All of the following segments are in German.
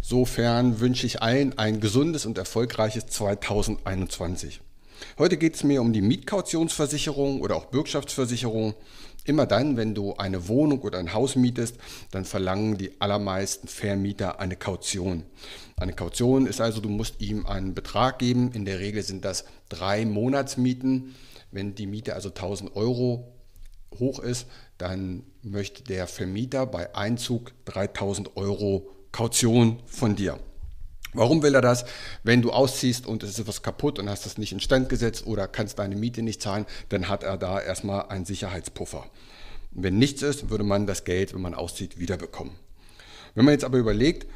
Insofern wünsche ich allen ein gesundes und erfolgreiches 2021. Heute geht es mir um die Mietkautionsversicherung oder auch Bürgschaftsversicherung. Immer dann, wenn du eine Wohnung oder ein Haus mietest, dann verlangen die allermeisten Vermieter eine Kaution. Eine Kaution ist also, du musst ihm einen Betrag geben. In der Regel sind das drei Monatsmieten. Wenn die Miete also 1000 Euro hoch ist, dann möchte der Vermieter bei Einzug 3000 Euro Kaution von dir. Warum will er das? Wenn du ausziehst und es ist etwas kaputt und hast das nicht instand gesetzt oder kannst deine Miete nicht zahlen, dann hat er da erstmal einen Sicherheitspuffer. Wenn nichts ist, würde man das Geld, wenn man auszieht, wiederbekommen. Wenn man jetzt aber überlegt,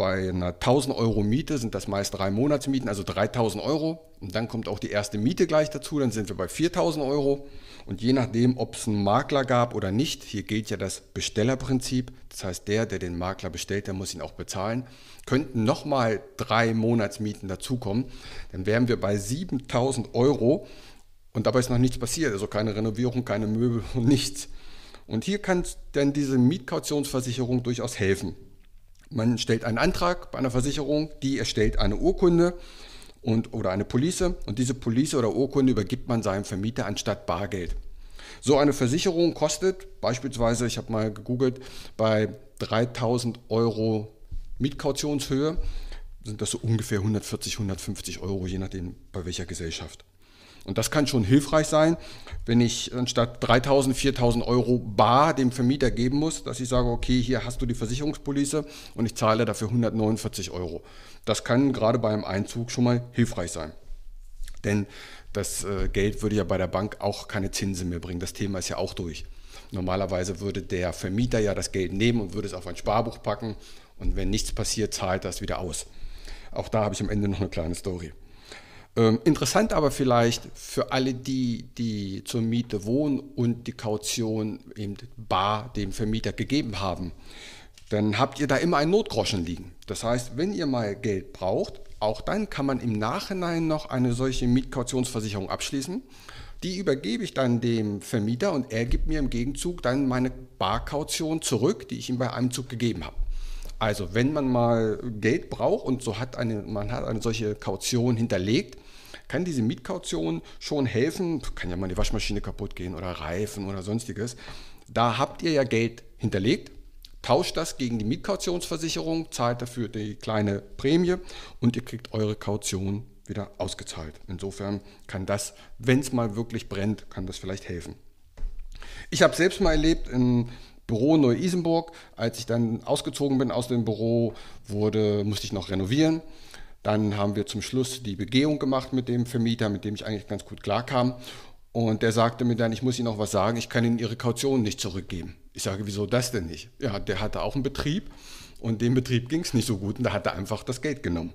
bei einer 1000 Euro Miete sind das meist drei Monatsmieten, also 3000 Euro. Und dann kommt auch die erste Miete gleich dazu, dann sind wir bei 4000 Euro. Und je nachdem, ob es einen Makler gab oder nicht, hier gilt ja das Bestellerprinzip, das heißt, der, der den Makler bestellt, der muss ihn auch bezahlen, könnten nochmal drei Monatsmieten dazukommen, dann wären wir bei 7000 Euro und dabei ist noch nichts passiert, also keine Renovierung, keine Möbel und nichts. Und hier kann dann diese Mietkautionsversicherung durchaus helfen. Man stellt einen Antrag bei einer Versicherung, die erstellt eine Urkunde und, oder eine Police und diese Police oder Urkunde übergibt man seinem Vermieter anstatt Bargeld. So eine Versicherung kostet beispielsweise, ich habe mal gegoogelt, bei 3000 Euro Mietkautionshöhe sind das so ungefähr 140, 150 Euro, je nachdem bei welcher Gesellschaft. Und das kann schon hilfreich sein, wenn ich anstatt 3000, 4000 Euro bar dem Vermieter geben muss, dass ich sage, okay, hier hast du die Versicherungspolice und ich zahle dafür 149 Euro. Das kann gerade beim Einzug schon mal hilfreich sein. Denn das äh, Geld würde ja bei der Bank auch keine Zinsen mehr bringen. Das Thema ist ja auch durch. Normalerweise würde der Vermieter ja das Geld nehmen und würde es auf ein Sparbuch packen und wenn nichts passiert, zahlt das wieder aus. Auch da habe ich am Ende noch eine kleine Story. Ähm, interessant aber vielleicht für alle die, die zur Miete wohnen und die Kaution eben bar dem Vermieter gegeben haben, dann habt ihr da immer einen Notgroschen liegen. Das heißt, wenn ihr mal Geld braucht, auch dann kann man im Nachhinein noch eine solche Mietkautionsversicherung abschließen. Die übergebe ich dann dem Vermieter und er gibt mir im Gegenzug dann meine Barkaution zurück, die ich ihm bei einem Zug gegeben habe. Also wenn man mal Geld braucht und so hat eine, man hat eine solche Kaution hinterlegt, kann diese Mietkaution schon helfen. Kann ja mal die Waschmaschine kaputt gehen oder Reifen oder sonstiges. Da habt ihr ja Geld hinterlegt, tauscht das gegen die Mietkautionsversicherung, zahlt dafür die kleine Prämie und ihr kriegt eure Kaution wieder ausgezahlt. Insofern kann das, wenn es mal wirklich brennt, kann das vielleicht helfen. Ich habe selbst mal erlebt, in Büro Neu-Isenburg. Als ich dann ausgezogen bin aus dem Büro, wurde, musste ich noch renovieren. Dann haben wir zum Schluss die Begehung gemacht mit dem Vermieter, mit dem ich eigentlich ganz gut klarkam. Und der sagte mir dann, ich muss Ihnen noch was sagen, ich kann Ihnen Ihre Kaution nicht zurückgeben. Ich sage, wieso das denn nicht? Ja, der hatte auch einen Betrieb und dem Betrieb ging es nicht so gut und da hat er einfach das Geld genommen.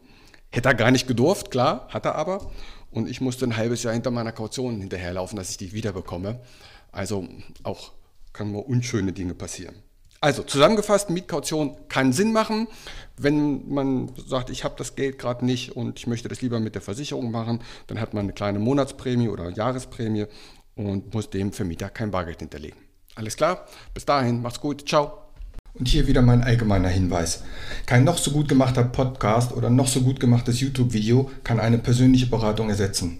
Hätte er gar nicht gedurft, klar, hat er aber. Und ich musste ein halbes Jahr hinter meiner Kaution hinterherlaufen, dass ich die wiederbekomme. Also auch kann nur unschöne Dinge passieren. Also zusammengefasst, Mietkaution kann Sinn machen, wenn man sagt, ich habe das Geld gerade nicht und ich möchte das lieber mit der Versicherung machen, dann hat man eine kleine Monatsprämie oder Jahresprämie und muss dem Vermieter kein Bargeld hinterlegen. Alles klar? Bis dahin, macht's gut, ciao. Und hier wieder mein allgemeiner Hinweis. Kein noch so gut gemachter Podcast oder noch so gut gemachtes YouTube-Video kann eine persönliche Beratung ersetzen.